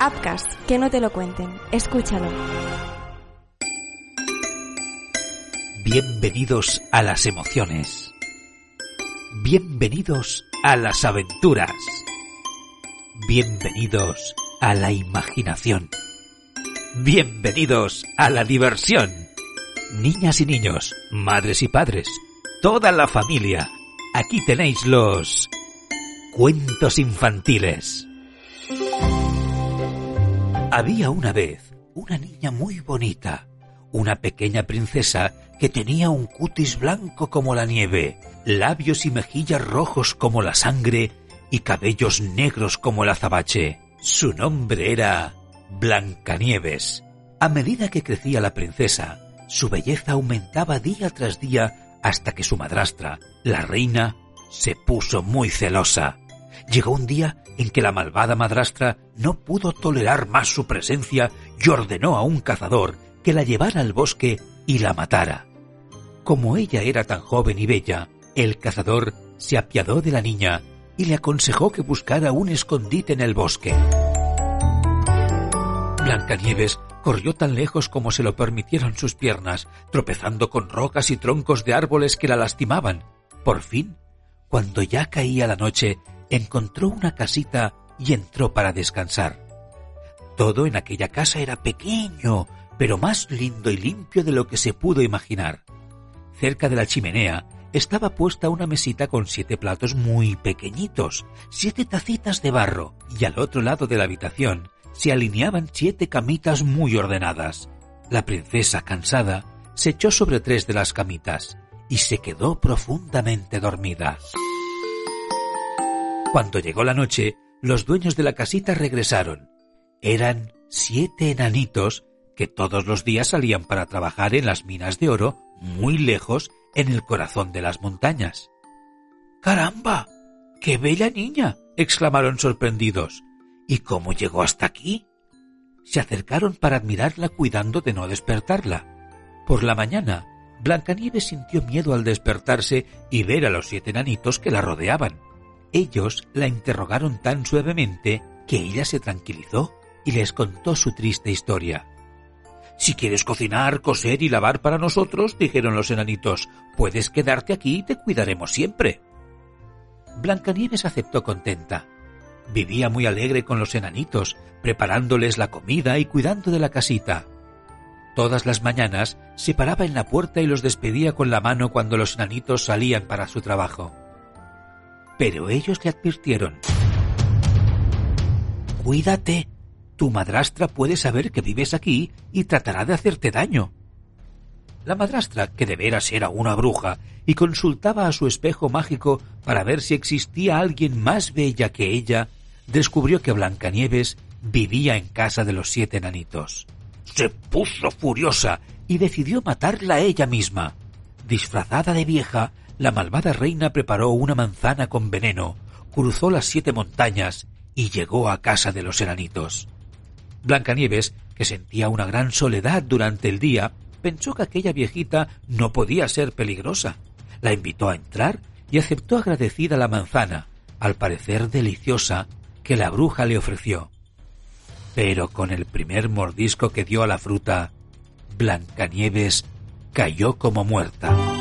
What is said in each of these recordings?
Upcast, que no te lo cuenten. Escúchalo. Bienvenidos a las emociones. Bienvenidos a las aventuras. Bienvenidos a la imaginación. Bienvenidos a la diversión. Niñas y niños, madres y padres, toda la familia. Aquí tenéis los cuentos infantiles. Había una vez una niña muy bonita, una pequeña princesa que tenía un cutis blanco como la nieve, labios y mejillas rojos como la sangre y cabellos negros como el azabache. Su nombre era Blancanieves. A medida que crecía la princesa, su belleza aumentaba día tras día hasta que su madrastra, la reina, se puso muy celosa. Llegó un día en que la malvada madrastra no pudo tolerar más su presencia y ordenó a un cazador que la llevara al bosque y la matara. Como ella era tan joven y bella, el cazador se apiadó de la niña y le aconsejó que buscara un escondite en el bosque. Blancanieves corrió tan lejos como se lo permitieron sus piernas, tropezando con rocas y troncos de árboles que la lastimaban. Por fin, cuando ya caía la noche, encontró una casita y entró para descansar. Todo en aquella casa era pequeño, pero más lindo y limpio de lo que se pudo imaginar. Cerca de la chimenea estaba puesta una mesita con siete platos muy pequeñitos, siete tacitas de barro, y al otro lado de la habitación se alineaban siete camitas muy ordenadas. La princesa, cansada, se echó sobre tres de las camitas y se quedó profundamente dormida. Cuando llegó la noche, los dueños de la casita regresaron. Eran siete enanitos que todos los días salían para trabajar en las minas de oro muy lejos en el corazón de las montañas. ¡Caramba! ¡Qué bella niña! exclamaron sorprendidos. ¿Y cómo llegó hasta aquí? Se acercaron para admirarla cuidando de no despertarla. Por la mañana, Blancanieves sintió miedo al despertarse y ver a los siete enanitos que la rodeaban. Ellos la interrogaron tan suavemente que ella se tranquilizó y les contó su triste historia. Si quieres cocinar, coser y lavar para nosotros, dijeron los enanitos, puedes quedarte aquí y te cuidaremos siempre. Blancanieves aceptó contenta. Vivía muy alegre con los enanitos, preparándoles la comida y cuidando de la casita. Todas las mañanas se paraba en la puerta y los despedía con la mano cuando los enanitos salían para su trabajo pero ellos le advirtieron. Cuídate. Tu madrastra puede saber que vives aquí y tratará de hacerte daño. La madrastra, que de veras era una bruja, y consultaba a su espejo mágico para ver si existía alguien más bella que ella, descubrió que Blancanieves vivía en casa de los siete enanitos. Se puso furiosa y decidió matarla ella misma. Disfrazada de vieja, la malvada reina preparó una manzana con veneno, cruzó las siete montañas y llegó a casa de los enanitos. Blancanieves, que sentía una gran soledad durante el día, pensó que aquella viejita no podía ser peligrosa. La invitó a entrar y aceptó agradecida la manzana, al parecer deliciosa, que la bruja le ofreció. Pero con el primer mordisco que dio a la fruta, Blancanieves cayó como muerta.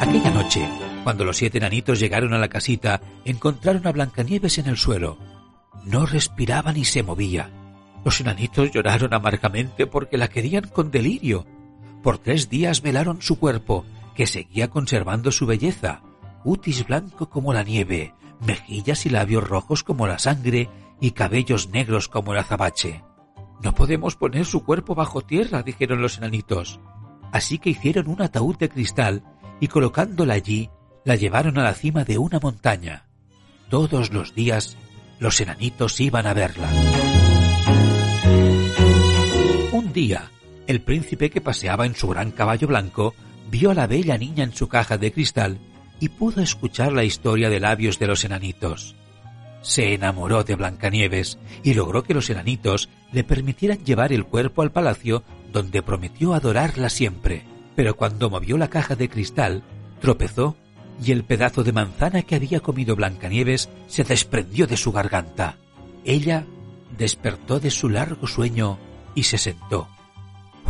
Aquella noche, cuando los siete enanitos llegaron a la casita, encontraron a Blancanieves en el suelo. No respiraba ni se movía. Los enanitos lloraron amargamente porque la querían con delirio. Por tres días velaron su cuerpo, que seguía conservando su belleza, cutis blanco como la nieve, mejillas y labios rojos como la sangre y cabellos negros como el azabache. No podemos poner su cuerpo bajo tierra, dijeron los enanitos. Así que hicieron un ataúd de cristal y colocándola allí, la llevaron a la cima de una montaña. Todos los días los enanitos iban a verla. Un día, el príncipe que paseaba en su gran caballo blanco vio a la bella niña en su caja de cristal y pudo escuchar la historia de labios de los enanitos se enamoró de Blancanieves y logró que los enanitos le permitieran llevar el cuerpo al palacio donde prometió adorarla siempre. Pero cuando movió la caja de cristal, tropezó y el pedazo de manzana que había comido Blancanieves se desprendió de su garganta. Ella despertó de su largo sueño y se sentó.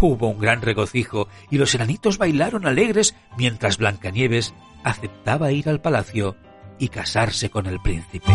Hubo un gran regocijo y los enanitos bailaron alegres mientras Blancanieves aceptaba ir al palacio y casarse con el príncipe.